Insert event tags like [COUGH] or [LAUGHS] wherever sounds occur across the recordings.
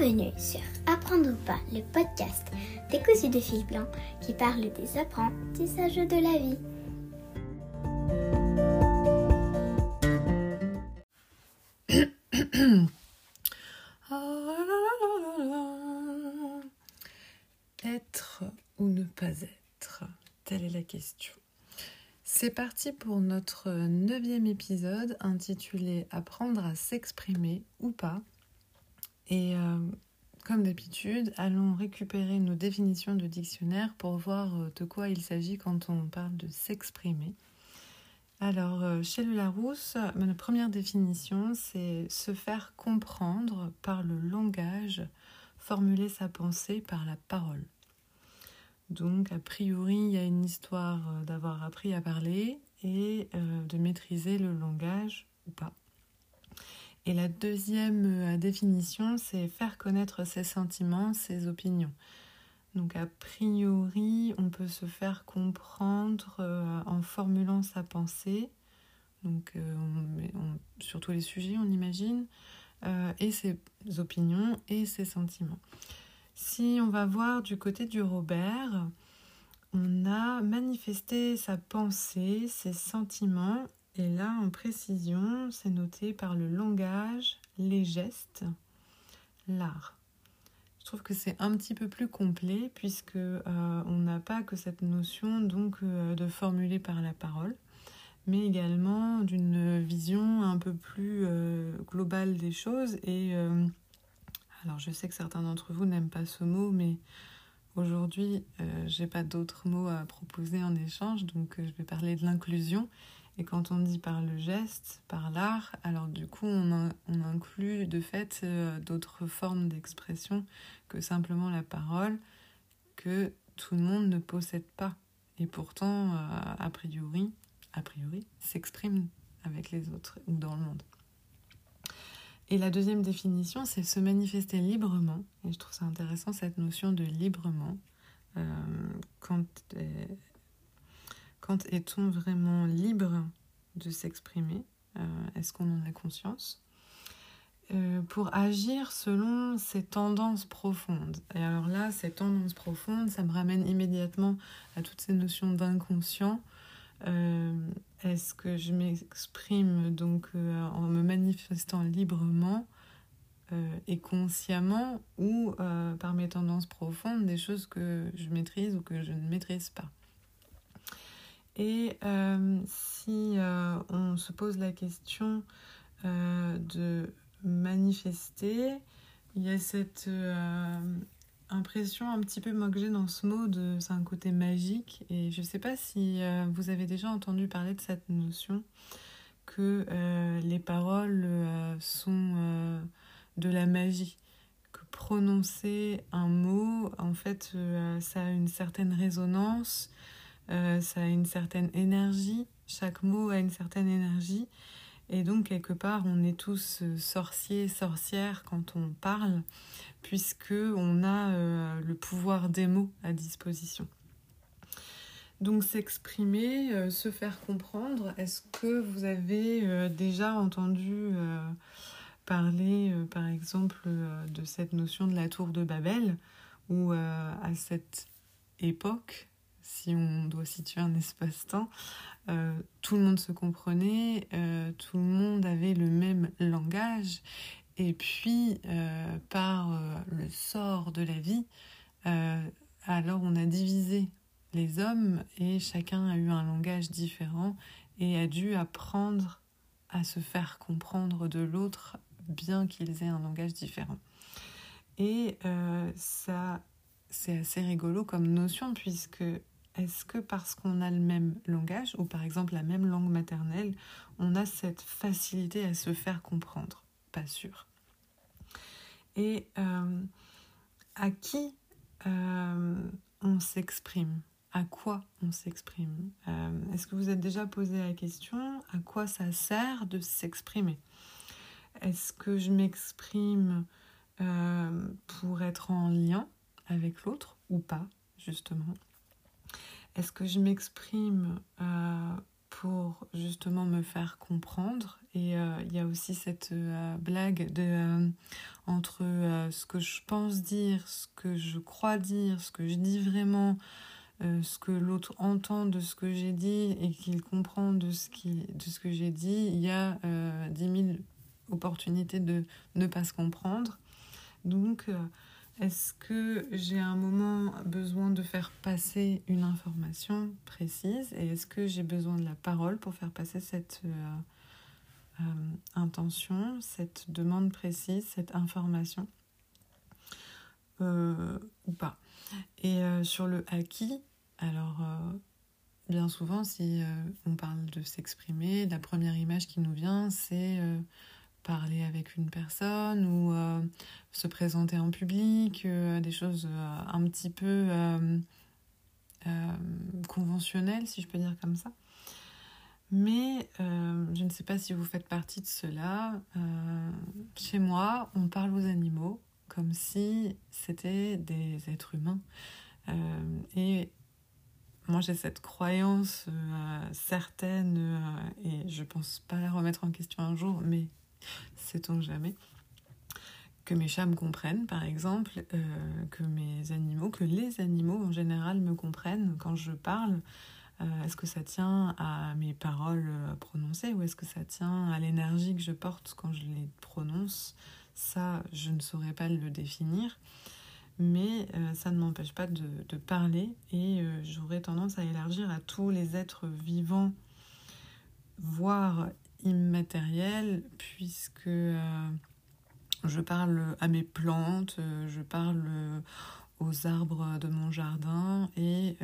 Bienvenue sur Apprendre ou pas, le podcast décousu de fil blanc qui parle des apprentissages de la vie. [COUGHS] Être ou ne pas être Telle est la question. C'est parti pour notre neuvième épisode intitulé Apprendre à s'exprimer ou pas. Et euh, comme d'habitude, allons récupérer nos définitions de dictionnaire pour voir euh, de quoi il s'agit quand on parle de s'exprimer. Alors, euh, chez le Larousse, ma première définition, c'est se faire comprendre par le langage, formuler sa pensée par la parole. Donc, a priori, il y a une histoire d'avoir appris à parler et de maîtriser le langage ou pas. Et la deuxième euh, définition, c'est faire connaître ses sentiments, ses opinions. Donc a priori, on peut se faire comprendre euh, en formulant sa pensée, donc euh, sur tous les sujets, on imagine, et ses opinions et ses sentiments. Si on va voir du côté du Robert, on a manifesté sa pensée, ses sentiments et là, en précision, c'est noté par le langage, les gestes, l'art. Je trouve que c'est un petit peu plus complet puisque euh, on n'a pas que cette notion donc euh, de formuler par la parole, mais également d'une vision un peu plus euh, globale des choses. Et alors, je sais que certains d'entre vous n'aiment pas ce mot, mais aujourd'hui, j'ai pas d'autres mots à proposer en échange, donc je vais parler de l'inclusion et quand on dit par le geste, par l'art, alors du coup on, inclut de fait euh, d'autres formes d'expression que simplement la parole que tout le monde ne possède pas et pourtant euh, a priori, a priori s'exprime avec les autres ou dans le monde. Et la deuxième définition, c'est se manifester librement. Et je trouve ça intéressant cette notion de librement. Euh, quand quand est-on vraiment libre? De s'exprimer euh, Est-ce qu'on en a conscience? Euh, pour agir selon ses tendances profondes. Et alors là, ces tendances profondes, ça me ramène immédiatement à toutes ces notions d'inconscient. Euh, est-ce que je m'exprime donc en me manifestant librement et consciemment ou par mes tendances profondes, des choses que je maîtrise ou que je ne maîtrise pas? Et euh, si euh, on se pose la question euh, de manifester, il y a cette impression un petit peu moquée dans ce mot de c'est un côté magique. Et je ne sais pas si vous avez déjà entendu parler de cette notion que les paroles sont de la magie que prononcer un mot, en fait, ça a une certaine résonance, euh, ça a une certaine énergie, chaque mot a une certaine énergie. Et donc, quelque part, on est tous euh, sorciers, sorcières quand on parle, puisque on a euh, le pouvoir des mots à disposition. Donc, s'exprimer, se faire comprendre. Est-ce que vous avez déjà entendu parler, par exemple, de cette notion de la tour de Babel, où à cette époque, si on doit situer un espace-temps, euh, tout le monde se comprenait, euh, tout le monde avait le même langage, et puis euh, par le sort de la vie, alors on a divisé les hommes et chacun a eu un langage différent et a dû apprendre à se faire comprendre de l'autre bien qu'ils aient un langage différent. Et ça, c'est assez rigolo comme notion puisque est-ce que parce qu'on a le même langage, ou par exemple la même langue maternelle, on a cette facilité à se faire comprendre? Pas sûr. Et euh, à qui euh, on s'exprime? À quoi on s'exprime? Euh, Est-ce que vous êtes déjà posé la question à quoi ça sert de s'exprimer? Est-ce que je m'exprime pour être en lien avec l'autre ou pas, justement? Est-ce que je m'exprime euh, pour justement me faire comprendre? Et il y a aussi cette blague de entre ce que je pense dire, ce que je crois dire, ce que je dis vraiment, ce que l'autre entend de ce que j'ai dit et qu'il comprend de ce, qui, de ce que j'ai dit, il y a dix mille opportunités de ne pas se comprendre. Donc, est-ce que j'ai un moment besoin de faire passer une information précise et est-ce que j'ai besoin de la parole pour faire passer cette euh, euh, intention, cette demande précise, cette information? Euh, ou pas. Et sur le acquis, alors bien souvent si on parle de s'exprimer, la première image qui nous vient c'est parler avec une personne ou euh, se présenter en public, euh, des choses euh, un petit peu conventionnelles, si je peux dire comme ça. Mais je ne sais pas si vous faites partie de cela. chez moi, on parle aux animaux comme si c'était des êtres humains. et moi, j'ai cette croyance certaine, et je pense pas la remettre en question un jour, mais sait-on jamais, que mes chats me comprennent par exemple, euh, que mes animaux, que les animaux en général me comprennent quand je parle. Euh, est-ce que ça tient à mes paroles euh, prononcées ou est-ce que ça tient à l'énergie que je porte quand je les prononce? Ça, je ne saurais pas le définir. Mais ça ne m'empêche pas de, de, parler et j'aurais tendance à élargir à tous les êtres vivants, voire immatériel puisque euh, je parle à mes plantes, euh, je parle euh, aux arbres de mon jardin et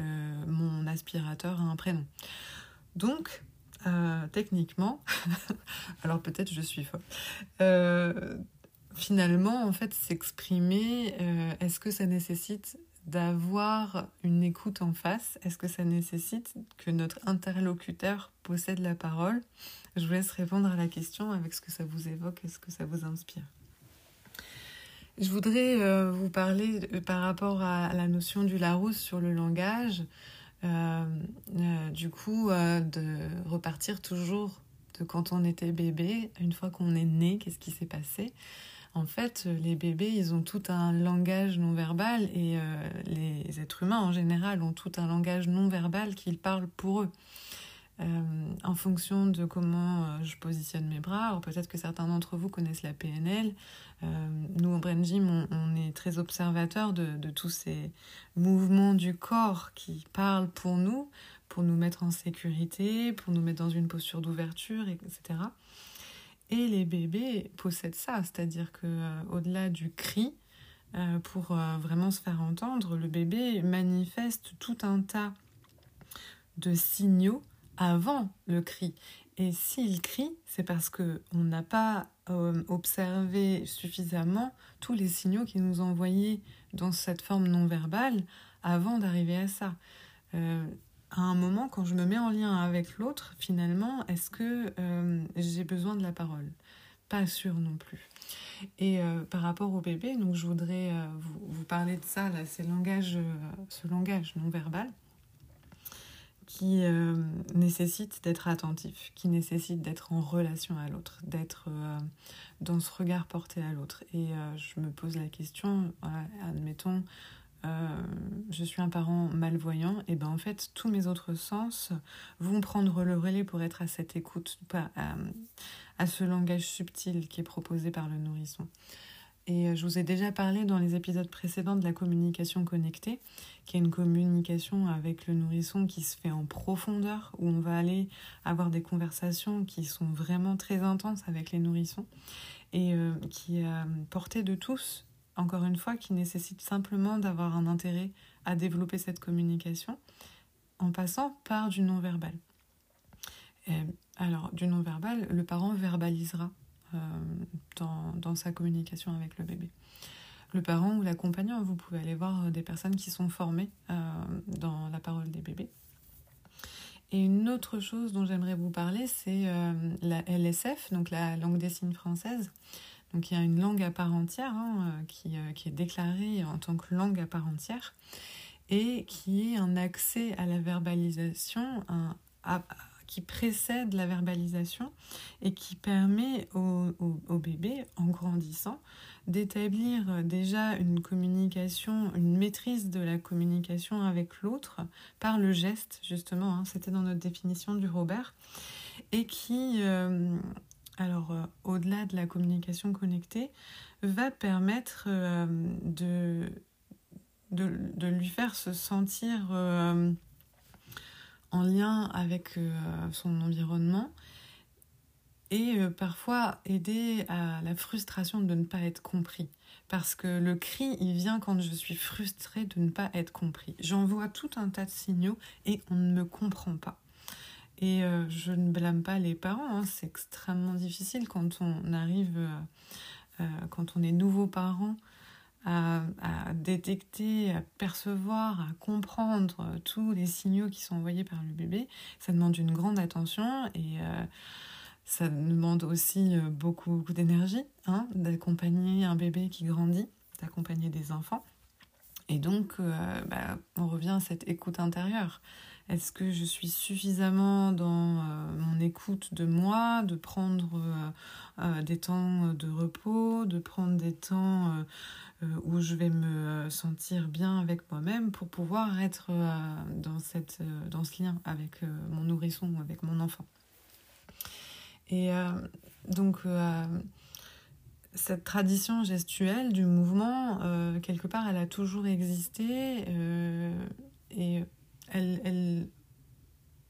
mon aspirateur a un prénom. Donc, techniquement, [LAUGHS] alors peut-être je suis folle, finalement, en fait, s'exprimer, est-ce que ça nécessite d'avoir une écoute en face? Est-ce que ça nécessite que notre interlocuteur possède la parole? Je vous laisse répondre à la question avec ce que ça vous évoque et ce que ça vous inspire. Je voudrais euh, vous parler par rapport à, la notion du Larousse sur le langage, euh, euh, du coup, de repartir toujours de quand on était bébé, une fois qu'on est né, qu'est-ce qui s'est passé en fait, les bébés, ils ont tout un langage non verbal et euh, les êtres humains en général ont tout un langage non verbal qu'ils parlent pour eux. Euh, en fonction de comment euh, je positionne mes bras, alors peut-être que certains d'entre vous connaissent la PNL. nous, en Brain on, est très observateurs de, tous ces mouvements du corps qui parlent pour nous, pour nous mettre en sécurité, pour nous mettre dans une posture d'ouverture, etc. Et les bébés possèdent ça, c'est-à-dire que euh, au-delà du cri, euh, pour euh, vraiment se faire entendre, le bébé manifeste tout un tas de signaux avant le cri. Et s'il crie, c'est parce que on n'a pas observé suffisamment tous les signaux qu'il nous envoyés dans cette forme non verbale avant d'arriver à ça à un moment, quand je me mets en lien avec l'autre, finalement, est-ce que euh, j'ai besoin de la parole? Pas sûr non plus. Et euh, par rapport au bébé, donc je voudrais euh, vous, parler de ça, là, langage, ce langage non verbal qui nécessite d'être attentif, qui nécessite d'être en relation à l'autre, d'être dans ce regard porté à l'autre. Et je me pose la question, admettons, euh, je suis un parent malvoyant, et ben en fait tous mes autres sens vont prendre le relais pour être à cette écoute, pas à, ce langage subtil qui est proposé par le nourrisson. Et euh, je vous ai déjà parlé dans les épisodes précédents de la communication connectée, qui est une communication avec le nourrisson qui se fait en profondeur, où on va aller avoir des conversations qui sont vraiment très intenses avec les nourrissons et euh, qui est portée de tous, encore une fois, qui nécessite simplement d'avoir un intérêt à développer cette communication en passant par du non-verbal. Alors, du non-verbal, le parent verbalisera euh, dans, dans, sa communication avec le bébé. Le parent ou l'accompagnant, vous pouvez aller voir des personnes qui sont formées euh, dans la parole des bébés. Et une autre chose dont j'aimerais vous parler, c'est euh, la LSF, donc la langue des signes française. Donc il y a une langue à part entière hein, euh, qui, euh, qui, est déclarée en tant que langue à part entière et qui est un accès à la verbalisation un, qui précède la verbalisation et qui permet au, au bébé, en grandissant, d'établir déjà une communication, une maîtrise de la communication avec l'autre par le geste, justement, hein, c'était dans notre définition du Robert, et qui, euh, alors euh, au-delà de la communication connectée, va permettre euh, de, de, lui faire se sentir en lien avec son environnement et euh, parfois aider à la frustration de ne pas être compris. Parce que le cri, il vient quand je suis frustrée de ne pas être compris. J'envoie tout un tas de signaux et on ne me comprend pas. Et euh, je ne blâme pas les parents, hein. c'est extrêmement difficile quand on arrive, euh, quand on est nouveau parent, à, détecter, à percevoir, à comprendre tous les signaux qui sont envoyés par le bébé. Ça demande une grande attention et ça demande aussi euh, beaucoup, beaucoup d'énergie hein, d'accompagner un bébé qui grandit, d'accompagner des enfants. Et donc, euh, bah, on revient à cette écoute intérieure. Est-ce que je suis suffisamment dans euh, mon écoute de moi, de prendre des temps de repos, de prendre des temps où je vais me sentir bien avec moi-même pour pouvoir être dans, cette, dans ce lien avec mon nourrisson ou avec mon enfant et euh, donc, euh, cette tradition gestuelle du mouvement, euh, quelque part, elle a toujours existé et elle, elle,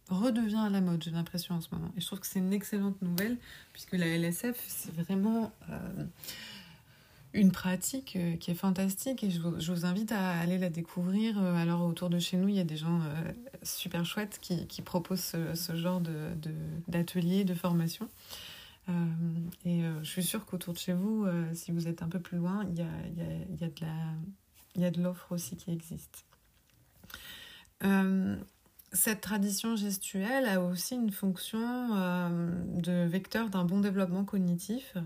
redevient à la mode, j'ai l'impression en ce moment. Et je trouve que c'est une excellente nouvelle, puisque la LSF, c'est vraiment une pratique euh, qui est fantastique et je vous, invite à aller la découvrir. Euh, alors autour de chez nous, il y a des gens euh, super chouettes qui, proposent ce, genre d'ateliers, de, de, formation. et je suis sûre qu'autour de chez vous, si vous êtes un peu plus loin, de il y a de l'offre aussi qui existe. cette tradition gestuelle a aussi une fonction de vecteur d'un bon développement cognitif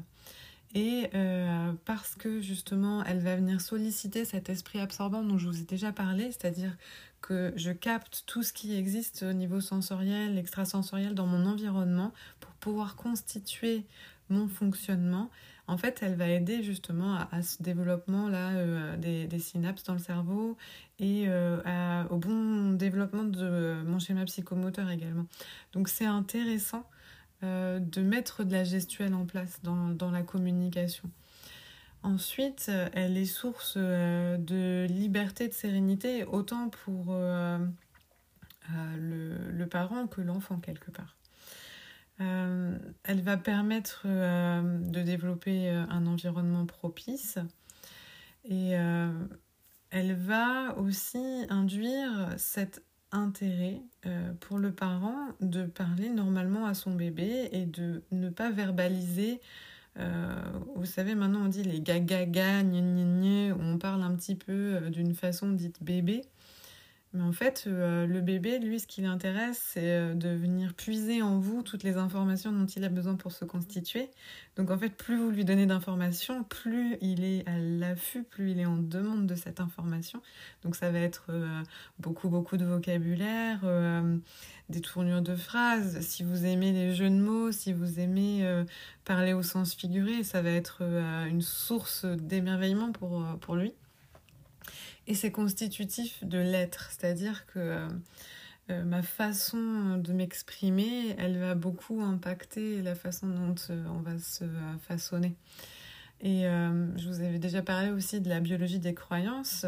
et euh, parce que justement, elle va venir solliciter cet esprit absorbant dont je vous ai déjà parlé, c'est-à-dire que je capte tout ce qui existe au niveau sensoriel, extrasensoriel dans mon environnement pour pouvoir constituer mon fonctionnement. En fait, elle va aider justement à, ce développement-là euh, des, synapses dans le cerveau et euh, au bon développement de mon schéma psychomoteur également. Donc c'est intéressant euh, de mettre de la gestuelle en place dans, la communication. Ensuite, euh, elle est source euh, de liberté, de sérénité, autant pour le, parent que l'enfant quelque part. elle va permettre de développer un environnement propice et elle va aussi induire cette intérêt euh, pour le parent de parler normalement à son bébé et de ne pas verbaliser. Euh, vous savez, maintenant on dit les gaga ga, où on parle un petit peu euh, d'une façon dite bébé. Mais en fait, euh, le bébé, lui, ce qui l'intéresse, c'est euh, de venir puiser en vous toutes les informations dont il a besoin pour se constituer. Donc en fait, plus vous lui donnez d'informations, plus il est à l'affût, plus il est en demande de cette information. Donc ça va être euh, beaucoup, beaucoup de vocabulaire, des tournures de phrases. Si vous aimez les jeux de mots, si vous aimez parler au sens figuré, ça va être une source d'émerveillement pour, pour lui. Et c'est constitutif de l'être, c'est-à-dire que euh, euh, ma façon de m'exprimer, elle va beaucoup impacter la façon dont euh, on va se façonner. Et je vous avais déjà parlé aussi de la biologie des croyances.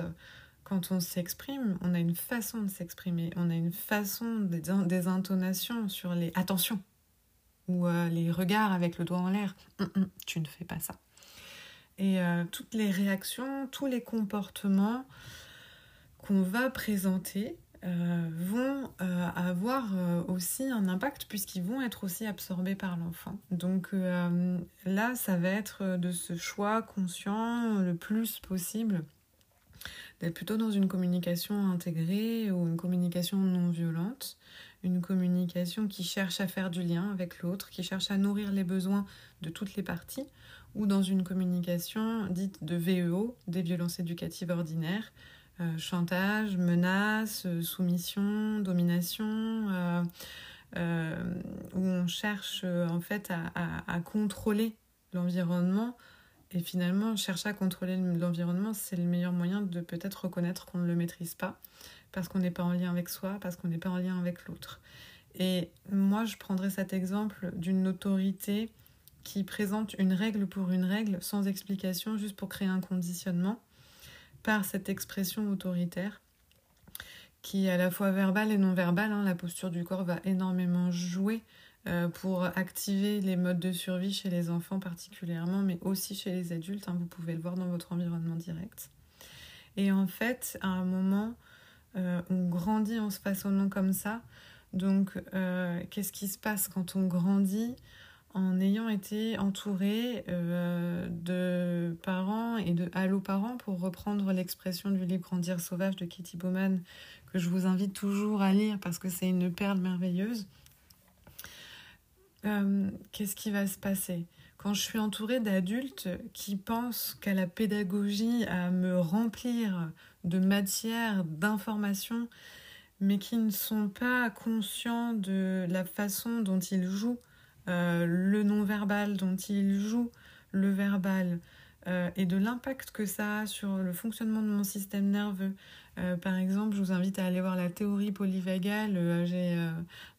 Quand on s'exprime, on a une façon de s'exprimer, on a une façon des, intonations sur les attention ou les regards avec le doigt en l'air. Hum, hum, tu ne fais pas ça. Et euh, toutes les réactions, tous les comportements qu'on va présenter euh, vont euh, avoir aussi un impact puisqu'ils vont être aussi absorbés par l'enfant. Donc là, ça va être de ce choix conscient le plus possible d'être plutôt dans une communication intégrée ou une communication non violente, une communication qui cherche à faire du lien avec l'autre, qui cherche à nourrir les besoins de toutes les parties, ou dans une communication dite de VEO, des violences éducatives ordinaires, euh, chantage, menace, euh, soumission, domination, où on cherche en fait à, contrôler l'environnement. Et finalement, chercher à contrôler l'environnement, c'est le meilleur moyen de peut-être reconnaître qu'on ne le maîtrise pas, parce qu'on n'est pas en lien avec soi, parce qu'on n'est pas en lien avec l'autre. Et moi, je prendrais cet exemple d'une autorité qui présente une règle pour une règle sans explication, juste pour créer un conditionnement par cette expression autoritaire qui est à la fois verbale et non verbale. Hein. La posture du corps va énormément jouer euh, pour activer les modes de survie chez les enfants particulièrement, mais aussi chez les adultes. Hein. Vous pouvez le voir dans votre environnement direct. Et en fait, à un moment, euh, on grandit en se façonnant comme ça. Donc, euh, qu'est-ce qui se passe quand on grandit? En ayant été entouré euh, de parents et de allo-parents, pour reprendre l'expression du livre Grandir sauvage de Kitty Bowman, que je vous invite toujours à lire parce que c'est une perle merveilleuse. Euh, qu'est-ce qui va se passer? Quand je suis entourée d'adultes qui pensent qu'à la pédagogie, à me remplir de matière, d'informations, mais qui ne sont pas conscients de la façon dont ils jouent euh, le non-verbal dont il joue le verbal euh, et de l'impact que ça a sur le fonctionnement de mon système nerveux. Euh, par exemple, je vous invite à aller voir la théorie polyvagale. J'ai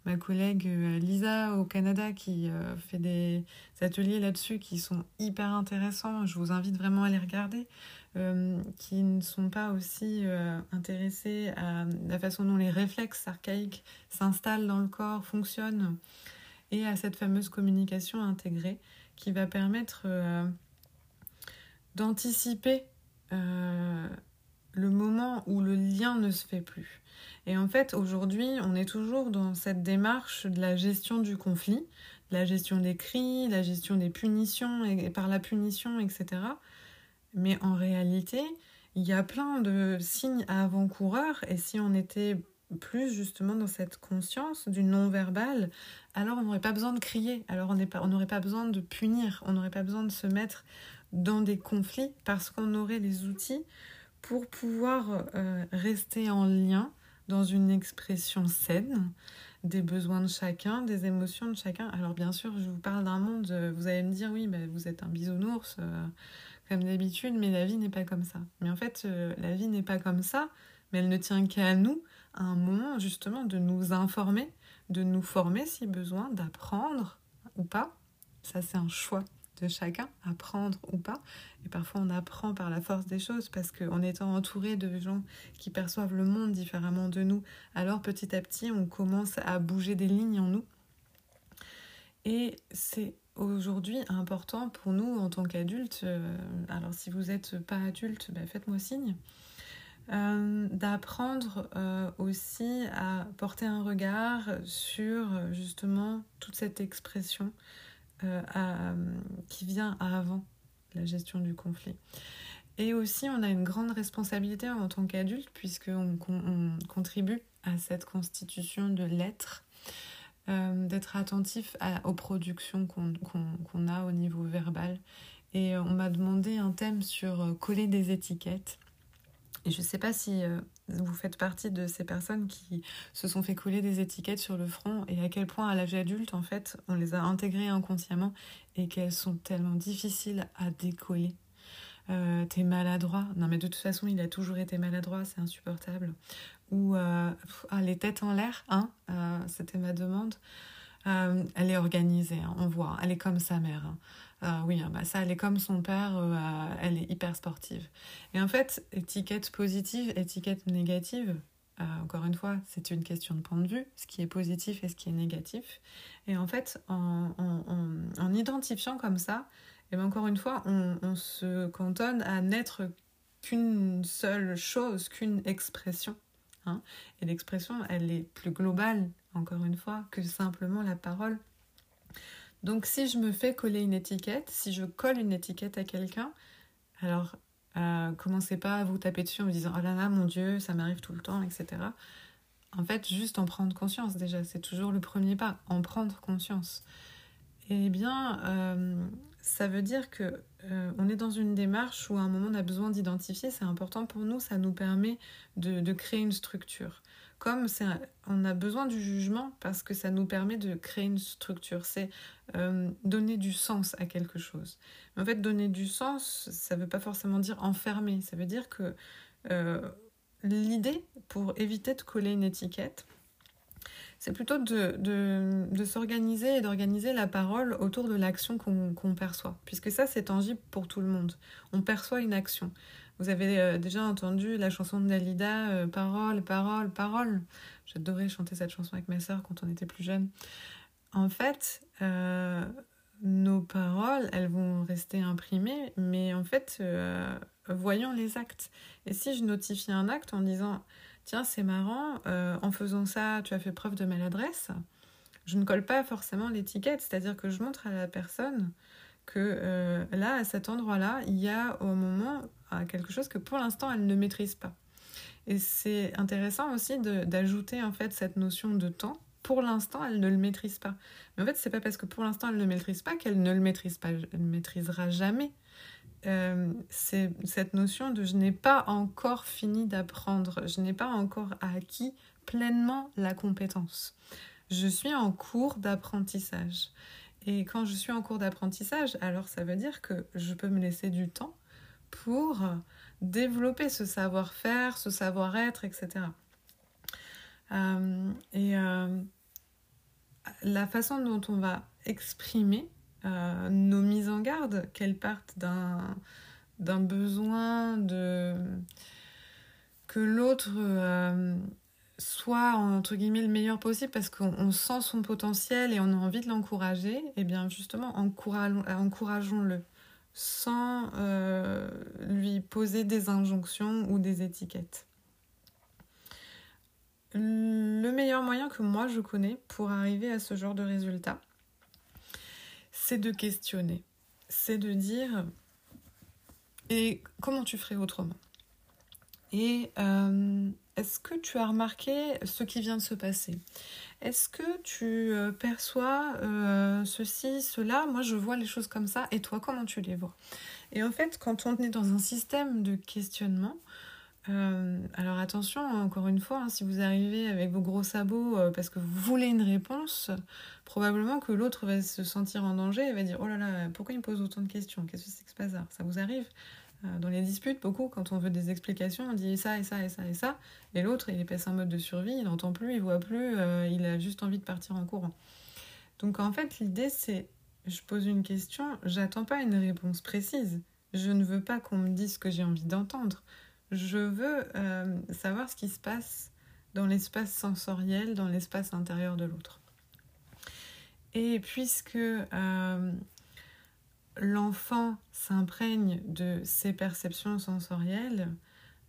ma collègue Lisa au Canada qui fait des ateliers là-dessus qui sont hyper intéressants. Je vous invite vraiment à les regarder. qui ne sont pas aussi intéressés à la façon dont les réflexes archaïques s'installent dans le corps, fonctionnent et à cette fameuse communication intégrée qui va permettre euh, d'anticiper euh, le moment où le lien ne se fait plus. Et en fait, aujourd'hui, on est toujours dans cette démarche de la gestion du conflit, de la gestion des cris, la gestion des punitions et par la punition, etc. Mais en réalité, il y a plein de signes avant-coureurs et si on était plus justement dans cette conscience du non-verbal, alors on n'aurait pas besoin de crier, alors on n'aurait pas besoin de punir, on n'aurait pas besoin de se mettre dans des conflits parce qu'on aurait les outils pour pouvoir euh, rester en lien dans une expression saine des besoins de chacun, des émotions de chacun. Alors bien sûr, je vous parle d'un monde, euh, vous allez me dire oui, bah, vous êtes un bisounours euh, comme d'habitude, mais la vie n'est pas comme ça. Mais en fait, la vie n'est pas comme ça, mais elle ne tient qu'à nous un moment justement de nous informer, de nous former si besoin, d'apprendre ou pas. Ça, c'est un choix de chacun, apprendre ou pas. Et parfois, on apprend par la force des choses parce qu'en étant entouré de gens qui perçoivent le monde différemment de nous, alors petit à petit, on commence à bouger des lignes en nous. Et c'est aujourd'hui important pour nous en tant qu'adultes. Euh, alors, si vous n'êtes pas adulte, ben, faites-moi signe. Euh, d'apprendre euh, aussi à porter un regard sur justement toute cette expression euh, qui vient avant la gestion du conflit. Et aussi, on a une grande responsabilité en tant qu'adulte, puisqu'on on contribue à cette constitution de l'être, d'être attentif aux productions qu'on a au niveau verbal. Et on m'a demandé un thème sur coller des étiquettes. Et je ne sais pas si euh, vous faites partie de ces personnes qui se sont fait coller des étiquettes sur le front et à quel point à l'âge adulte, en fait, on les a intégrées inconsciemment et qu'elles sont tellement difficiles à décoller. Euh, t'es maladroit. Non, mais de toute façon, il a toujours été maladroit, c'est insupportable. Ou euh, ah, les têtes en l'air, hein, c'était ma demande. elle est organisée, hein, on voit, elle est comme sa mère. Hein. Ah oui, hein, bah ça, elle est comme son père, euh, elle est hyper sportive. Et en fait, étiquette positive, étiquette négative, euh, encore une fois, c'est une question de point de vue, ce qui est positif et ce qui est négatif. Et en fait, en, identifiant comme ça, et bien encore une fois, on, se cantonne à n'être qu'une seule chose, qu'une expression. Hein. Et l'expression, elle est plus globale, encore une fois, que simplement la parole. Donc si je me fais coller une étiquette, si je colle une étiquette à quelqu'un, alors euh, commencez pas à vous taper dessus en me disant oh là là mon dieu ça m'arrive tout le temps etc. En fait juste en prendre conscience déjà c'est toujours le premier pas en prendre conscience. Eh bien euh, ça veut dire que euh, on est dans une démarche où à un moment on a besoin d'identifier c'est important pour nous ça nous permet de créer une structure comme on a besoin du jugement parce que ça nous permet de créer une structure. C'est euh, donner du sens à quelque chose. En fait, donner du sens, ça ne veut pas forcément dire enfermer. Ça veut dire que euh, l'idée, pour éviter de coller une étiquette, c'est plutôt de, s'organiser et d'organiser la parole autour de l'action qu'on perçoit. Puisque ça, c'est tangible pour tout le monde. On perçoit une action. Vous avez euh, déjà entendu la chanson de Dalida, euh, Parole, parole, parole. J'adorais chanter cette chanson avec ma sœur quand on était plus jeune. En fait, euh, nos paroles, elles vont rester imprimées, mais en fait, voyons les actes. Et si je notifie un acte en disant tiens, c'est marrant, en faisant ça, tu as fait preuve de maladresse, je ne colle pas forcément l'étiquette, c'est-à-dire que je montre à la personne que là, à cet endroit-là, il y a au moment quelque chose que pour l'instant, elle ne maîtrise pas. Et c'est intéressant aussi d'ajouter en fait cette notion de temps. Pour l'instant, elle ne le maîtrise pas. Mais en fait, c'est pas parce que pour l'instant elle ne le maîtrise pas qu'elle ne le maîtrise pas. Elle ne maîtrisera jamais. Euh, c'est cette notion de je n'ai pas encore fini d'apprendre, je n'ai pas encore acquis pleinement la compétence. Je suis en cours d'apprentissage. Et quand je suis en cours d'apprentissage, alors ça veut dire que je peux me laisser du temps pour développer ce savoir-faire, ce savoir-être, etc. et euh, euh, la façon dont on va exprimer euh, nos mises en garde, qu'elles partent d'un, d'un besoin de que l'autre soit entre guillemets le meilleur possible parce qu'on sent son potentiel et on a envie de l'encourager, et eh bien justement encourageons-le sans euh, lui poser des injonctions ou des étiquettes. Le meilleur moyen que moi je connais pour arriver à ce genre de résultat, c'est de questionner. C'est de dire et comment tu ferais autrement? Euh, est-ce que tu as remarqué ce qui vient de se passer? Est-ce que tu euh, perçois euh, ceci, cela? Moi, je vois les choses comme ça. Et toi, comment tu les vois? Et en fait, quand on est dans un système de questionnement, euh, alors attention, encore une fois, hein, si vous arrivez avec vos gros sabots parce que vous voulez une réponse, probablement que l'autre va se sentir en danger et va dire Oh là là, pourquoi il me pose autant de questions? Qu'est-ce que c'est que ce bazar? Ça vous arrive? Dans les disputes, beaucoup, quand on veut des explications, on dit ça et ça et ça et ça, et l'autre, il est passé en mode de survie, il n'entend plus, il voit plus, il a juste envie de partir en courant. Donc en fait, l'idée c'est je pose une question, j'attends pas une réponse précise. Je ne veux pas qu'on me dise ce que j'ai envie d'entendre je veux euh, savoir ce qui se passe dans l'espace sensoriel, dans l'espace intérieur de l'autre. Et puisque euh, l'enfant s'imprègne de ses perceptions sensorielles,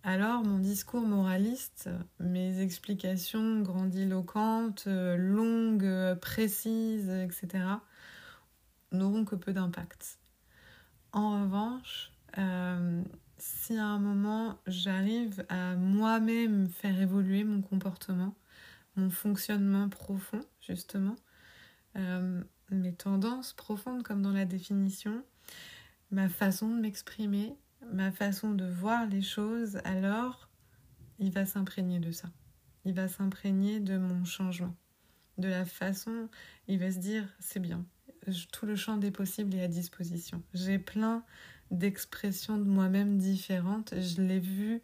alors mon discours moraliste, mes explications grandiloquentes, longues, précises, etc., n'auront que peu d'impact. En revanche, euh, si à un moment j'arrive à moi-même faire évoluer mon comportement, mon fonctionnement profond, justement, euh, mes tendances profondes comme dans la définition, ma façon de m'exprimer, ma façon de voir les choses, alors il va s'imprégner de ça. Il va s'imprégner de mon changement, de la façon, il va se dire c'est bien, tout le champ des possibles est à disposition. J'ai plein d'expressions de moi-même différentes. Je l'ai vu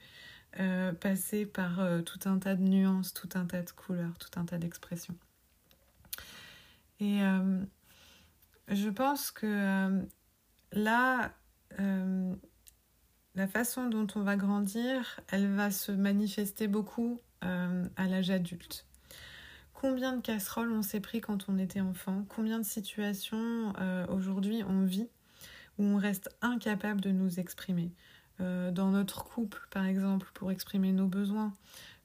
euh, passer par euh, tout un tas de nuances, tout un tas de couleurs, tout un tas d'expressions. Et euh, je pense que là, la façon dont on va grandir, elle va se manifester beaucoup à l'âge adulte. Combien de casseroles on s'est pris quand on était enfant? Combien de situations aujourd'hui on vit où on reste incapable de nous exprimer? Euh, dans notre couple, par exemple, pour exprimer nos besoins,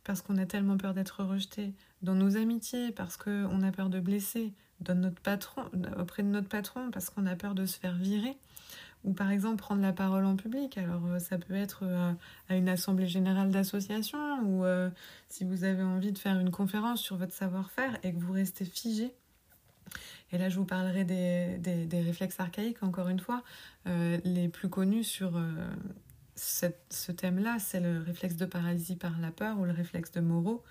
parce qu'on a tellement peur d'être rejeté. Dans nos amitiés, parce qu'on a peur de blesser. Dans notre patron, auprès de notre patron, parce qu'on a peur de se faire virer. Ou par exemple prendre la parole en public. Alors euh, ça peut être euh, à une assemblée générale d'association ou si vous avez envie de faire une conférence sur votre savoir-faire et que vous restez figé et là, je vous parlerai des, des, réflexes archaïques, encore une fois. Euh, les plus connus sur euh, ce thème-là, c'est le réflexe de paralysie par la peur ou le réflexe de Moreau,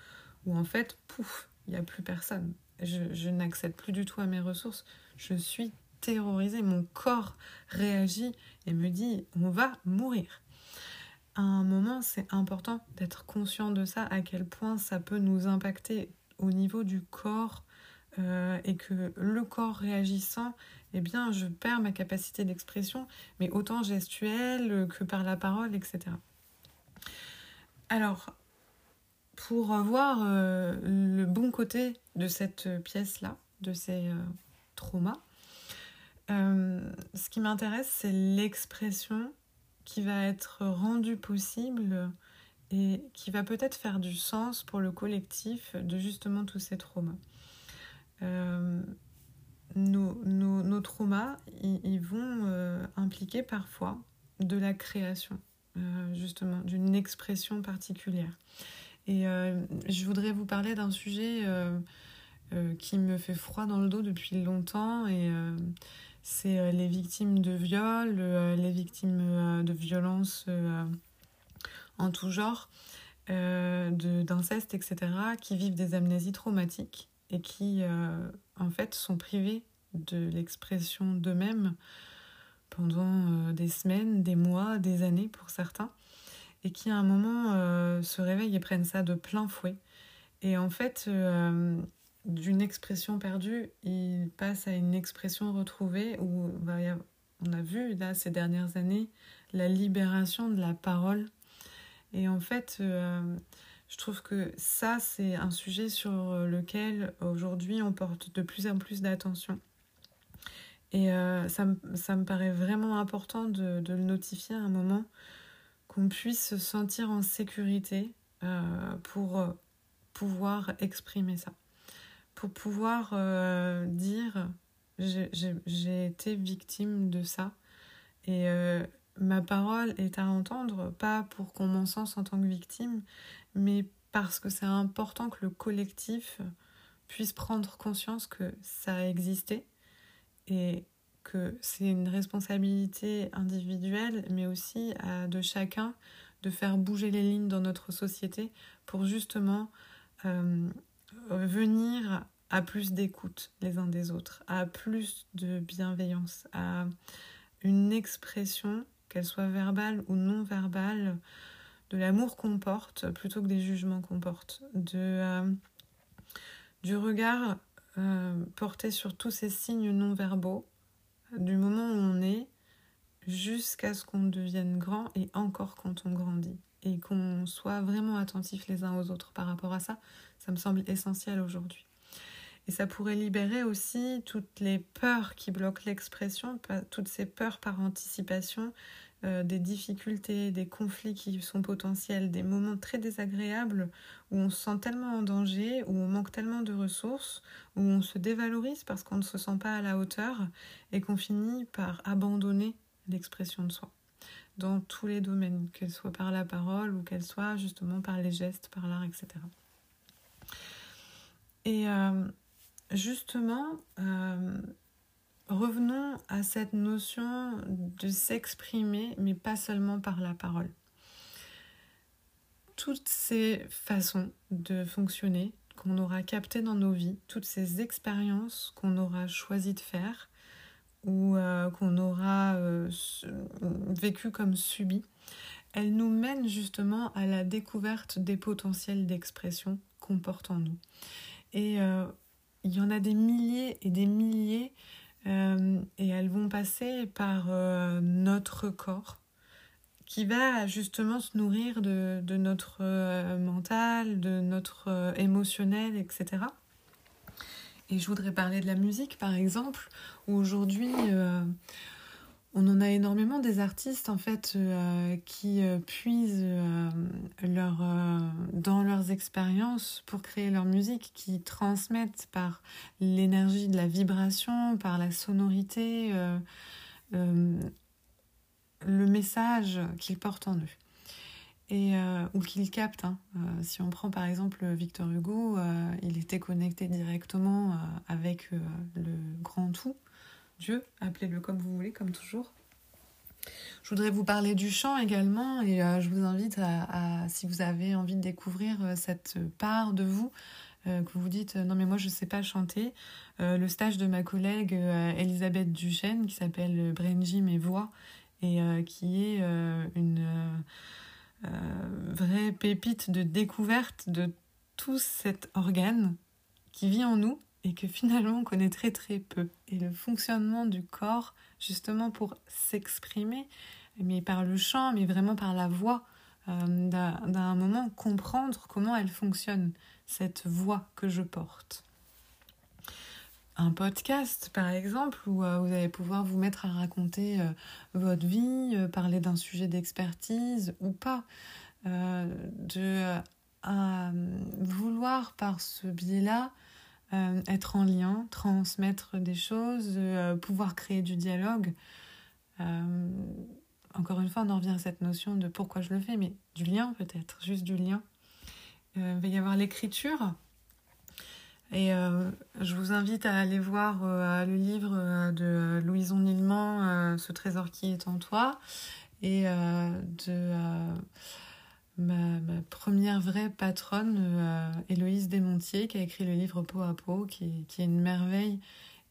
où en fait, pouf, il n'y a plus personne. Je, n'accède plus du tout à mes ressources. Je suis terrorisée. Mon corps réagit et me dit on va mourir. À un moment, c'est important d'être conscient de ça, à quel point ça peut nous impacter au niveau du corps euh, et que le corps réagissant, eh bien, je perds ma capacité d'expression, mais autant gestuelle que par la parole, etc. Alors, pour voir euh, le bon côté de cette pièce-là, de ces euh, traumas, ce qui m'intéresse, c'est l'expression qui va être rendue possible et qui va peut-être faire du sens pour le collectif de justement tous ces traumas. Euh, nos, traumas, ils, vont euh, impliquer parfois de la création, euh, justement, d'une expression particulière. Et je voudrais vous parler d'un sujet qui me fait froid dans le dos depuis longtemps, et c'est les victimes de viol, les victimes de violences en tout genre, d'inceste, etc., qui vivent des amnésies traumatiques et qui euh, en fait sont privés de l'expression d'eux-mêmes pendant euh, des semaines, des mois, des années pour certains, et qui à un moment euh, se réveillent et prennent ça de plein fouet. Et en fait, d'une expression perdue, ils passent à une expression retrouvée où on a vu là ces dernières années la libération de la parole. Et en fait, je trouve que ça, c'est un sujet sur lequel aujourd'hui on porte de plus en plus d'attention. Et euh, ça, me, paraît vraiment important de, le notifier à un moment, qu'on puisse se sentir en sécurité euh, pour euh, pouvoir exprimer ça. Pour pouvoir euh, dire j'ai été victime de ça. Et ma parole est à entendre, pas pour qu'on m'en sens en tant que victime, mais parce que c'est important que le collectif puisse prendre conscience que ça a existé et que c'est une responsabilité individuelle, mais aussi de chacun de faire bouger les lignes dans notre société pour justement euh, venir à plus d'écoute les uns des autres, à plus de bienveillance, à une expression, qu'elle soit verbale ou non verbale, de l'amour qu'on porte plutôt que des jugements qu'on porte, euh, du regard euh, porté sur tous ces signes non verbaux, du moment où on est jusqu'à ce qu'on devienne grand et encore quand on grandit. Et qu'on soit vraiment attentifs les uns aux autres par rapport à ça, ça me semble essentiel aujourd'hui. Et ça pourrait libérer aussi toutes les peurs qui bloquent l'expression, toutes ces peurs par anticipation, euh, des difficultés, des conflits qui sont potentiels, des moments très désagréables où on se sent tellement en danger, où on manque tellement de ressources, où on se dévalorise parce qu'on ne se sent pas à la hauteur et qu'on finit par abandonner l'expression de soi dans tous les domaines, qu'elle soit par la parole ou qu'elle soit justement par les gestes, par l'art, etc. Et euh, justement, euh, revenons à cette notion de s'exprimer, mais pas seulement par la parole. Toutes ces façons de fonctionner qu'on aura captées dans nos vies, toutes ces expériences qu'on aura choisi de faire ou euh, qu'on aura euh, vécues comme subies, elles nous mènent justement à la découverte des potentiels d'expression qu'on porte en nous. Et euh, il y en a des milliers et des milliers euh, et elles vont passer par euh, notre corps qui va justement se nourrir de, notre euh, mental, de notre émotionnel, etc. Et je voudrais parler de la musique par exemple, où aujourd'hui on en a énormément des artistes en fait euh, qui euh, puisent euh, leur, dans leurs expériences pour créer leur musique, qui transmettent par l'énergie de la vibration, par la sonorité, le message qu'ils portent en eux. Et, ou qu'ils captent. Hein. si on prend par exemple Victor Hugo, il était connecté directement avec le grand tout, Dieu, appelez-le comme vous voulez, comme toujours. Je voudrais vous parler du chant également et euh, je vous invite à, si vous avez envie de découvrir euh, cette part de vous, euh, que vous dites non mais moi je ne sais pas chanter, le stage de ma collègue Elisabeth Duchesne qui s'appelle Brain Gym et Voix et qui est une vraie pépite de découverte de tout cet organe qui vit en nous et que finalement on connaît très très peu. Et le fonctionnement du corps, justement pour s'exprimer, mais par le chant, mais vraiment par la voix, euh, d'un moment comprendre comment elle fonctionne, cette voix que je porte. Un podcast, par exemple, où euh, vous allez pouvoir vous mettre à raconter euh, votre vie, parler d'un sujet d'expertise ou pas, de vouloir par ce biais-là euh, être en lien, transmettre des choses, euh, pouvoir créer du dialogue. Euh, encore une fois, on en revient à cette notion de pourquoi je le fais, mais du lien peut-être, juste du lien. il va y avoir l'écriture. Et je vous invite à aller voir le livre de Louison Nilman, Ce trésor qui est en toi, et de ma, première vraie patronne, euh, Héloïse Desmontiers, qui a écrit le livre Peau à peau, qui, est une merveille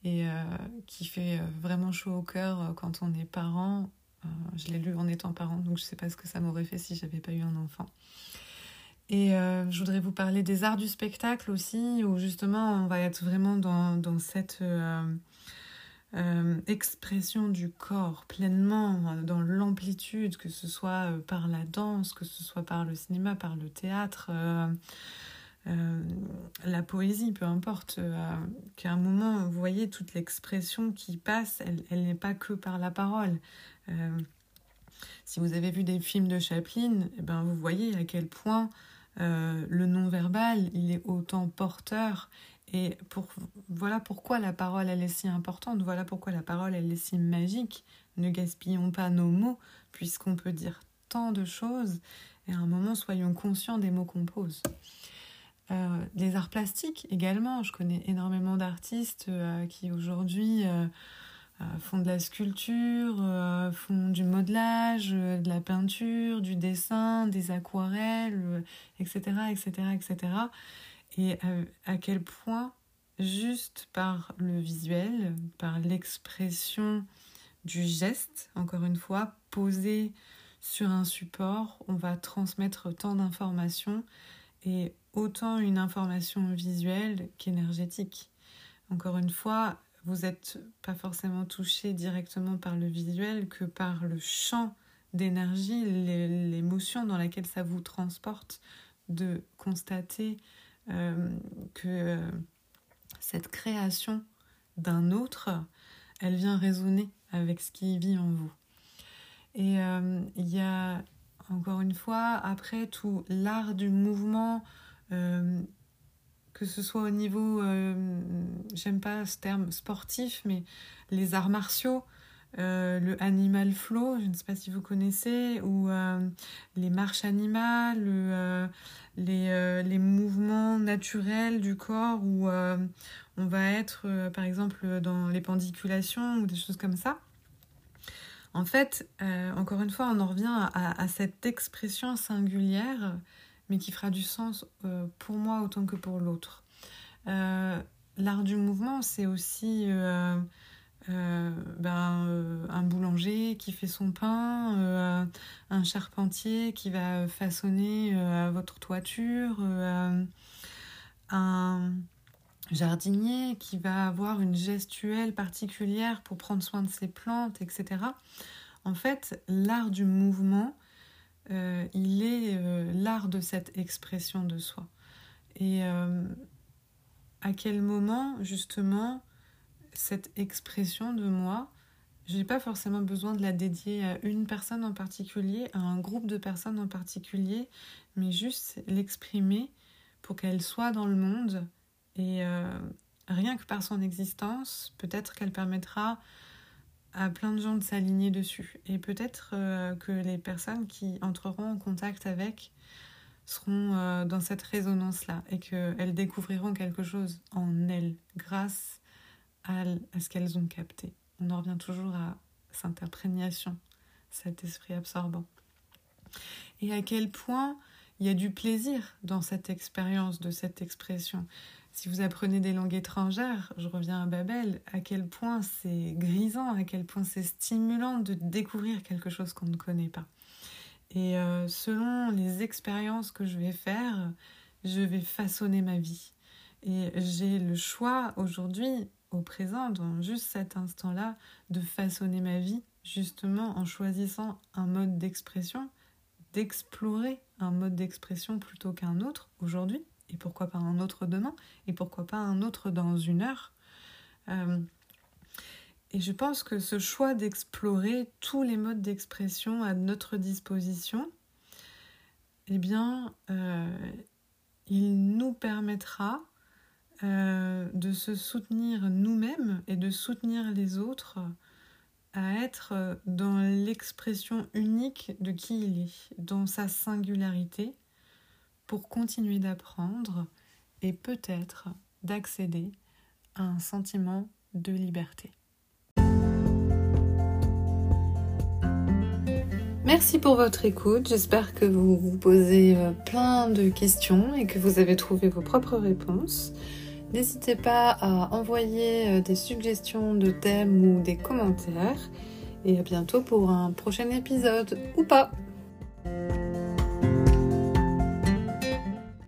et euh, qui fait euh, vraiment chaud au cœur quand on est parent. je l'ai lu en étant parent, donc je ne sais pas ce que ça m'aurait fait si j'avais pas eu un enfant. Et je voudrais vous parler des arts du spectacle aussi, où justement on va être vraiment dans, dans cette euh, expression du corps pleinement euh, dans l'amplitude, que ce soit euh, par la danse, que ce soit par le cinéma, par le théâtre, la poésie, peu importe, qu'à un moment, vous voyez, toute l'expression qui passe, elle, n'est pas que par la parole. si vous avez vu des films de Chaplin, eh ben, vous voyez à quel point le non-verbal, il est autant porteur et voilà pourquoi la parole, elle est si importante, voilà pourquoi la parole, elle est si magique. Ne gaspillons pas nos mots, puisqu'on peut dire tant de choses, et à un moment, soyons conscients des mots qu'on pose. Euh, les arts plastiques également, je connais énormément d'artistes euh, qui aujourd'hui euh, font de la sculpture, font du modelage, de la peinture, du dessin, des aquarelles, etc., etc., etc et à, quel point juste par le visuel, par l'expression du geste, encore une fois, posé sur un support, on va transmettre tant d'informations et autant une information visuelle qu'énergétique. Encore une fois, vous n'êtes pas forcément touché directement par le visuel que par le champ d'énergie, l'émotion dans laquelle ça vous transporte, de constater que euh, cette création d'un autre, elle vient résonner avec ce qui vit en vous. Et euh, il y a, encore une fois, après tout l'art du mouvement, que ce soit au niveau, j'aime pas ce terme sportif, mais les arts martiaux, euh, le animal flow, je ne sais pas si vous connaissez, ou euh, les marches animales, euh, les, mouvements naturels du corps, où on va être par exemple dans les pendiculations ou des choses comme ça. En fait, encore une fois, on en revient à, cette expression singulière, mais qui fera du sens pour moi autant que pour l'autre. L'art du mouvement, c'est aussi ben, euh, un boulanger qui fait son pain, euh, un charpentier qui va façonner votre toiture, un jardinier qui va avoir une gestuelle particulière pour prendre soin de ses plantes, etc. En fait, l'art du mouvement, il est l'art de cette expression de soi. Et à quel moment, justement, cette expression de moi, je n'ai pas forcément besoin de la dédier à une personne en particulier, à un groupe de personnes en particulier, mais juste l'exprimer pour qu'elle soit dans le monde. Et euh, rien que par son existence, peut-être qu'elle permettra à plein de gens de s'aligner dessus. Et peut-être euh, que les personnes qui entreront en contact avec seront euh, dans cette résonance-là et qu'elles découvriront quelque chose en elles grâce à, ce qu'elles ont capté. On en revient toujours à cette imprégnation, cet esprit absorbant. Et à quel point il y a du plaisir dans cette expérience, de cette expression. Si vous apprenez des langues étrangères, je reviens à Babel, à quel point c'est grisant, à quel point c'est stimulant de découvrir quelque chose qu'on ne connaît pas. Et euh, selon les expériences que je vais faire, je vais façonner ma vie. Et j'ai le choix aujourd'hui, au présent, dans juste cet instant-là, de façonner ma vie, justement en choisissant un mode d'expression, d'explorer un mode d'expression plutôt qu'un autre aujourd'hui, et pourquoi pas un autre demain, et pourquoi pas un autre dans une heure. Euh, et je pense que ce choix d'explorer tous les modes d'expression à notre disposition, eh bien, euh, il nous permettra euh, de se soutenir nous-mêmes et de soutenir les autres à être dans l'expression unique de qui il est, dans sa singularité, pour continuer d'apprendre et peut-être d'accéder à un sentiment de liberté. Merci pour votre écoute. J'espère que vous vous posez euh, plein de questions et que vous avez trouvé vos propres réponses. N'hésitez pas à envoyer euh, des suggestions de thèmes ou des commentaires. Et à bientôt pour un prochain épisode, ou pas